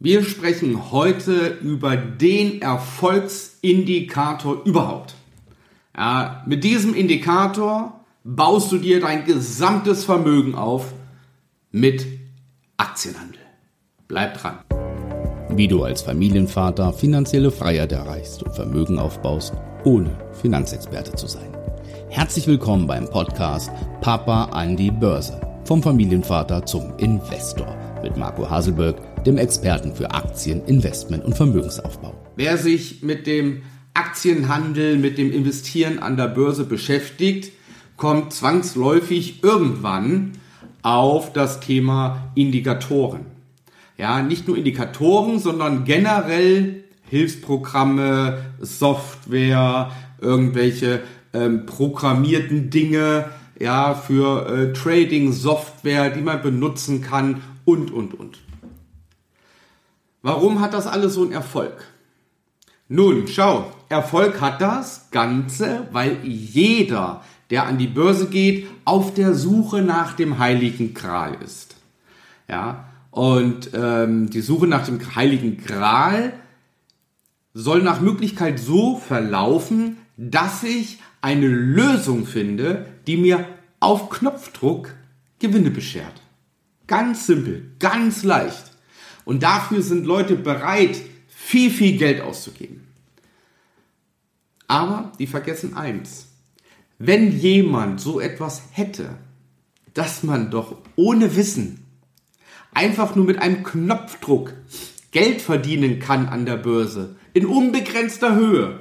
Wir sprechen heute über den Erfolgsindikator überhaupt. Ja, mit diesem Indikator baust du dir dein gesamtes Vermögen auf mit Aktienhandel. Bleib dran. Wie du als Familienvater finanzielle Freiheit erreichst und Vermögen aufbaust, ohne Finanzexperte zu sein. Herzlich willkommen beim Podcast Papa an die Börse. Vom Familienvater zum Investor mit Marco Haselberg dem Experten für Aktien, Investment und Vermögensaufbau. Wer sich mit dem Aktienhandel, mit dem Investieren an der Börse beschäftigt, kommt zwangsläufig irgendwann auf das Thema Indikatoren. Ja, nicht nur Indikatoren, sondern generell Hilfsprogramme, Software, irgendwelche ähm, programmierten Dinge, ja, für äh, Trading, Software, die man benutzen kann und, und, und. Warum hat das alles so einen Erfolg? Nun, schau, Erfolg hat das Ganze, weil jeder, der an die Börse geht, auf der Suche nach dem Heiligen Gral ist. Ja, und ähm, die Suche nach dem Heiligen Gral soll nach Möglichkeit so verlaufen, dass ich eine Lösung finde, die mir auf Knopfdruck Gewinne beschert. Ganz simpel, ganz leicht. Und dafür sind Leute bereit, viel, viel Geld auszugeben. Aber die vergessen eins. Wenn jemand so etwas hätte, dass man doch ohne Wissen einfach nur mit einem Knopfdruck Geld verdienen kann an der Börse in unbegrenzter Höhe,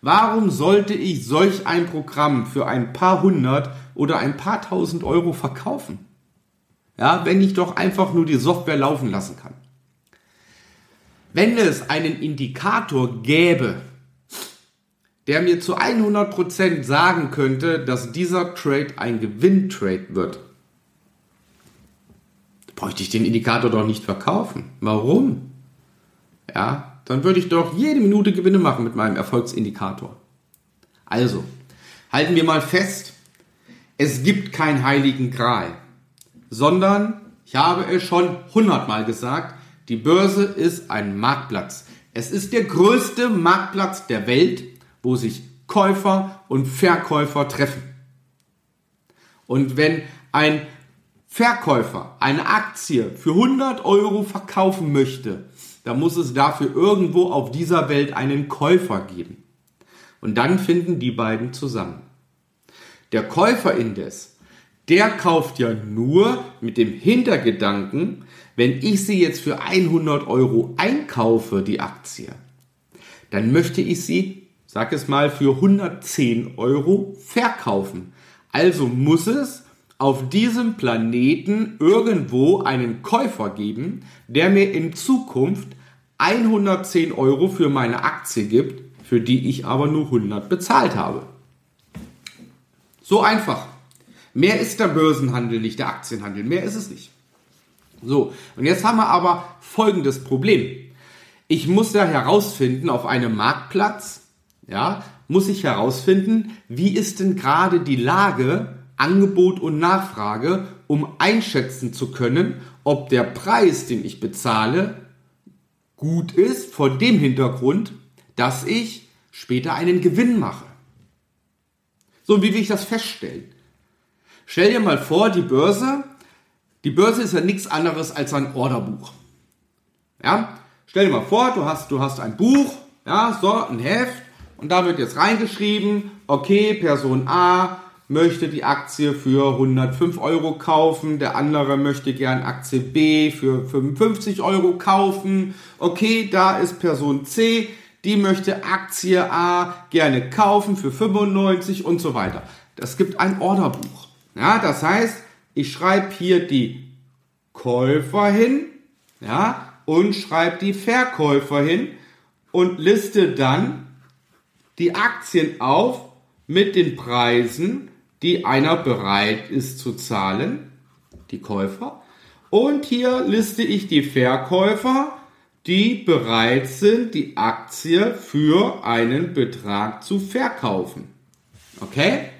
warum sollte ich solch ein Programm für ein paar hundert oder ein paar tausend Euro verkaufen? Ja, wenn ich doch einfach nur die Software laufen lassen kann. Wenn es einen Indikator gäbe, der mir zu 100% sagen könnte, dass dieser Trade ein Gewinntrade wird, bräuchte ich den Indikator doch nicht verkaufen. Warum? Ja, dann würde ich doch jede Minute Gewinne machen mit meinem Erfolgsindikator. Also, halten wir mal fest, es gibt keinen heiligen Gral, sondern, ich habe es schon hundertmal gesagt, die Börse ist ein Marktplatz. Es ist der größte Marktplatz der Welt, wo sich Käufer und Verkäufer treffen. Und wenn ein Verkäufer eine Aktie für 100 Euro verkaufen möchte, dann muss es dafür irgendwo auf dieser Welt einen Käufer geben. Und dann finden die beiden zusammen. Der Käufer indes der kauft ja nur mit dem Hintergedanken, wenn ich sie jetzt für 100 Euro einkaufe, die Aktie, dann möchte ich sie, sag es mal, für 110 Euro verkaufen. Also muss es auf diesem Planeten irgendwo einen Käufer geben, der mir in Zukunft 110 Euro für meine Aktie gibt, für die ich aber nur 100 bezahlt habe. So einfach. Mehr ist der Börsenhandel nicht, der Aktienhandel. Mehr ist es nicht. So, und jetzt haben wir aber folgendes Problem. Ich muss ja herausfinden, auf einem Marktplatz, ja, muss ich herausfinden, wie ist denn gerade die Lage, Angebot und Nachfrage, um einschätzen zu können, ob der Preis, den ich bezahle, gut ist, vor dem Hintergrund, dass ich später einen Gewinn mache. So, wie will ich das feststellen? Stell dir mal vor, die Börse, die Börse ist ja nichts anderes als ein Orderbuch. Ja? Stell dir mal vor, du hast, du hast ein Buch, ja, so, ein Heft, und da wird jetzt reingeschrieben, okay, Person A möchte die Aktie für 105 Euro kaufen, der andere möchte gern Aktie B für 55 Euro kaufen, okay, da ist Person C, die möchte Aktie A gerne kaufen für 95 und so weiter. Das gibt ein Orderbuch. Ja, das heißt, ich schreibe hier die Käufer hin, ja, und schreibe die Verkäufer hin und liste dann die Aktien auf mit den Preisen, die einer bereit ist zu zahlen, die Käufer. Und hier liste ich die Verkäufer, die bereit sind, die Aktie für einen Betrag zu verkaufen. Okay?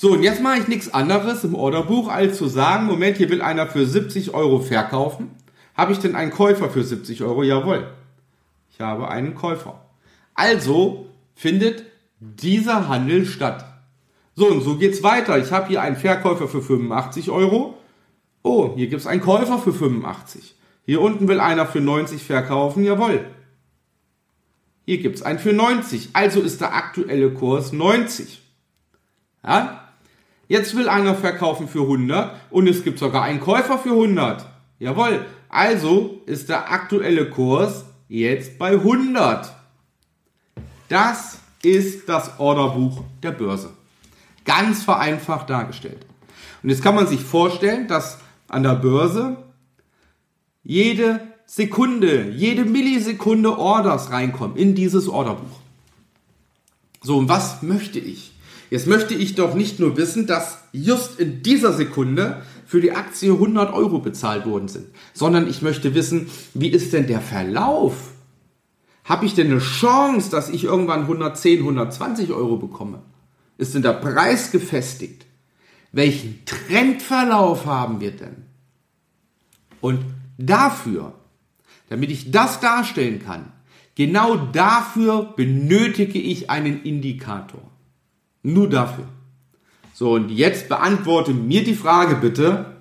So, und jetzt mache ich nichts anderes im Orderbuch, als zu sagen, Moment, hier will einer für 70 Euro verkaufen, Habe ich denn einen Käufer für 70 Euro? Jawohl. Ich habe einen Käufer. Also findet dieser Handel statt. So, und so geht's weiter. Ich habe hier einen Verkäufer für 85 Euro. Oh, hier gibt's einen Käufer für 85. Hier unten will einer für 90 verkaufen. Jawohl. Hier gibt's einen für 90. Also ist der aktuelle Kurs 90. Ja? Jetzt will einer verkaufen für 100 und es gibt sogar einen Käufer für 100. Jawohl. Also ist der aktuelle Kurs jetzt bei 100. Das ist das Orderbuch der Börse. Ganz vereinfacht dargestellt. Und jetzt kann man sich vorstellen, dass an der Börse jede Sekunde, jede Millisekunde Orders reinkommen in dieses Orderbuch. So, und was möchte ich? Jetzt möchte ich doch nicht nur wissen, dass just in dieser Sekunde für die Aktie 100 Euro bezahlt worden sind, sondern ich möchte wissen, wie ist denn der Verlauf? Habe ich denn eine Chance, dass ich irgendwann 110, 120 Euro bekomme? Ist denn der Preis gefestigt? Welchen Trendverlauf haben wir denn? Und dafür, damit ich das darstellen kann, genau dafür benötige ich einen Indikator. Nur dafür. So, und jetzt beantworte mir die Frage bitte,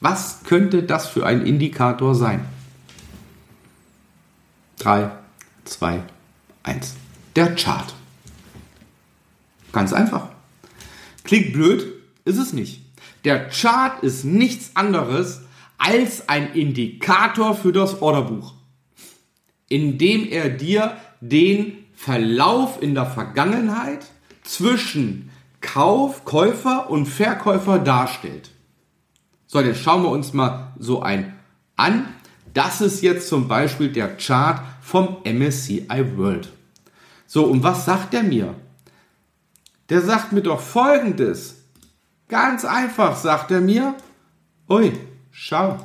was könnte das für ein Indikator sein? 3, 2, 1. Der Chart. Ganz einfach. Klingt blöd, ist es nicht. Der Chart ist nichts anderes als ein Indikator für das Orderbuch, indem er dir den Verlauf in der Vergangenheit zwischen Kauf, Käufer und Verkäufer darstellt. So, jetzt schauen wir uns mal so ein an. Das ist jetzt zum Beispiel der Chart vom MSCI World. So, und was sagt er mir? Der sagt mir doch folgendes. Ganz einfach sagt er mir, ui, schau.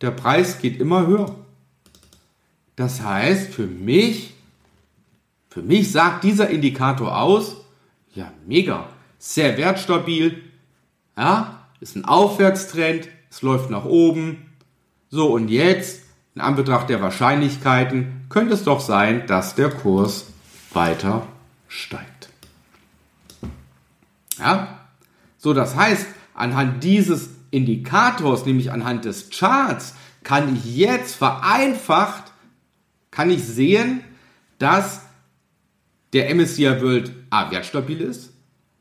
Der Preis geht immer höher. Das heißt, für mich für mich sagt dieser Indikator aus, ja, mega, sehr wertstabil, ja, ist ein Aufwärtstrend, es läuft nach oben. So, und jetzt, in Anbetracht der Wahrscheinlichkeiten, könnte es doch sein, dass der Kurs weiter steigt. Ja, so, das heißt, anhand dieses Indikators, nämlich anhand des Charts, kann ich jetzt vereinfacht, kann ich sehen, dass der MSCI World A wertstabil ist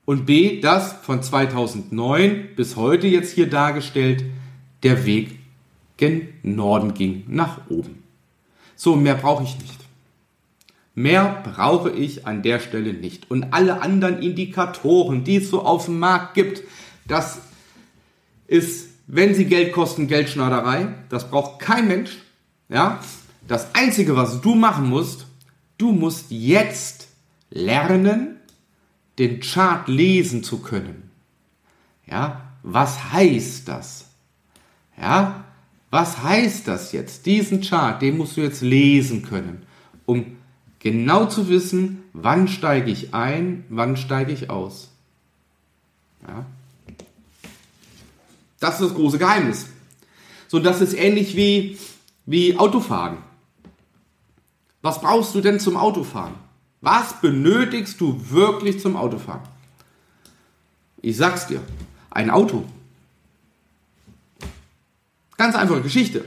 und B, dass von 2009 bis heute jetzt hier dargestellt der Weg gen Norden ging, nach oben. So, mehr brauche ich nicht. Mehr brauche ich an der Stelle nicht. Und alle anderen Indikatoren, die es so auf dem Markt gibt, das ist, wenn sie Geld kosten, Geldschneiderei. Das braucht kein Mensch. Ja? Das Einzige, was du machen musst, du musst jetzt lernen, den Chart lesen zu können. Ja, was heißt das? Ja, was heißt das jetzt? Diesen Chart, den musst du jetzt lesen können, um genau zu wissen, wann steige ich ein, wann steige ich aus. Ja. Das ist das große Geheimnis. So, das ist ähnlich wie, wie Autofahren. Was brauchst du denn zum Autofahren? Was benötigst du wirklich zum Autofahren? Ich sag's dir, ein Auto. Ganz einfache Geschichte.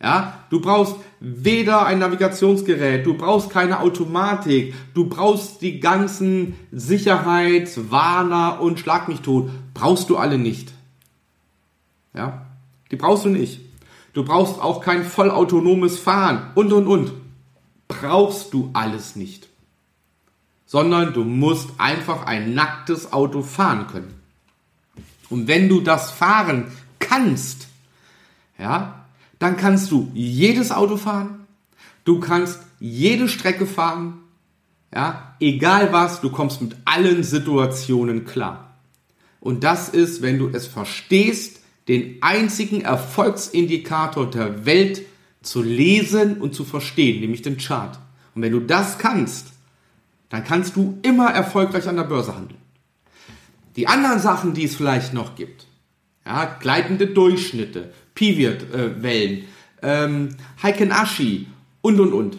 Ja, du brauchst weder ein Navigationsgerät, du brauchst keine Automatik, du brauchst die ganzen Sicherheitswarner und Schlag mich tot. Brauchst du alle nicht. Ja, die brauchst du nicht. Du brauchst auch kein vollautonomes Fahren und und und. Brauchst du alles nicht sondern du musst einfach ein nacktes Auto fahren können. Und wenn du das fahren kannst, ja, dann kannst du jedes Auto fahren, du kannst jede Strecke fahren, ja, egal was, du kommst mit allen Situationen klar. Und das ist, wenn du es verstehst, den einzigen Erfolgsindikator der Welt zu lesen und zu verstehen, nämlich den Chart. Und wenn du das kannst, dann kannst du immer erfolgreich an der Börse handeln. Die anderen Sachen, die es vielleicht noch gibt, ja, gleitende Durchschnitte, Pivot-Wellen, ähm, Heiken-Ashi und, und, und.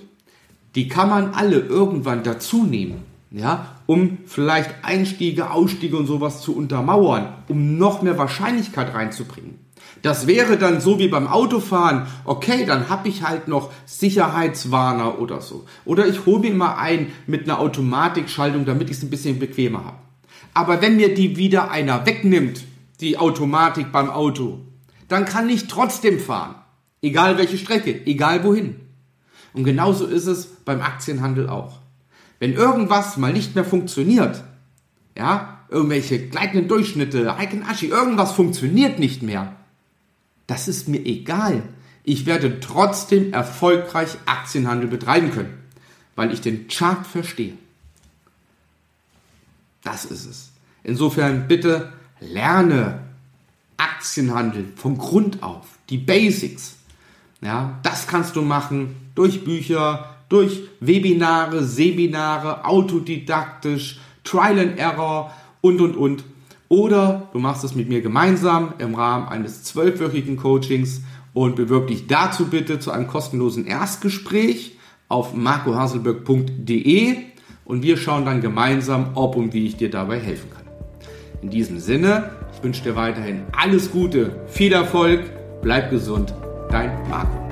Die kann man alle irgendwann dazu nehmen, ja, um vielleicht Einstiege, Ausstiege und sowas zu untermauern, um noch mehr Wahrscheinlichkeit reinzubringen. Das wäre dann so wie beim Autofahren, okay, dann habe ich halt noch Sicherheitswarner oder so. Oder ich hole mir mal ein mit einer Automatikschaltung, damit ich es ein bisschen bequemer habe. Aber wenn mir die wieder einer wegnimmt, die Automatik beim Auto, dann kann ich trotzdem fahren. Egal welche Strecke, egal wohin. Und genauso ist es beim Aktienhandel auch. Wenn irgendwas mal nicht mehr funktioniert, ja, irgendwelche gleitenden Durchschnitte, Heiken Aschi, irgendwas funktioniert nicht mehr, das ist mir egal. Ich werde trotzdem erfolgreich Aktienhandel betreiben können, weil ich den Chart verstehe. Das ist es. Insofern bitte lerne Aktienhandel vom Grund auf, die Basics. Ja, das kannst du machen durch Bücher, durch Webinare, Seminare, autodidaktisch, Trial and Error und und und. Oder du machst es mit mir gemeinsam im Rahmen eines zwölfwöchigen Coachings und bewirb dich dazu bitte zu einem kostenlosen Erstgespräch auf marcohaselberg.de und wir schauen dann gemeinsam, ob und wie ich dir dabei helfen kann. In diesem Sinne, ich wünsche dir weiterhin alles Gute, viel Erfolg, bleib gesund, dein Marco.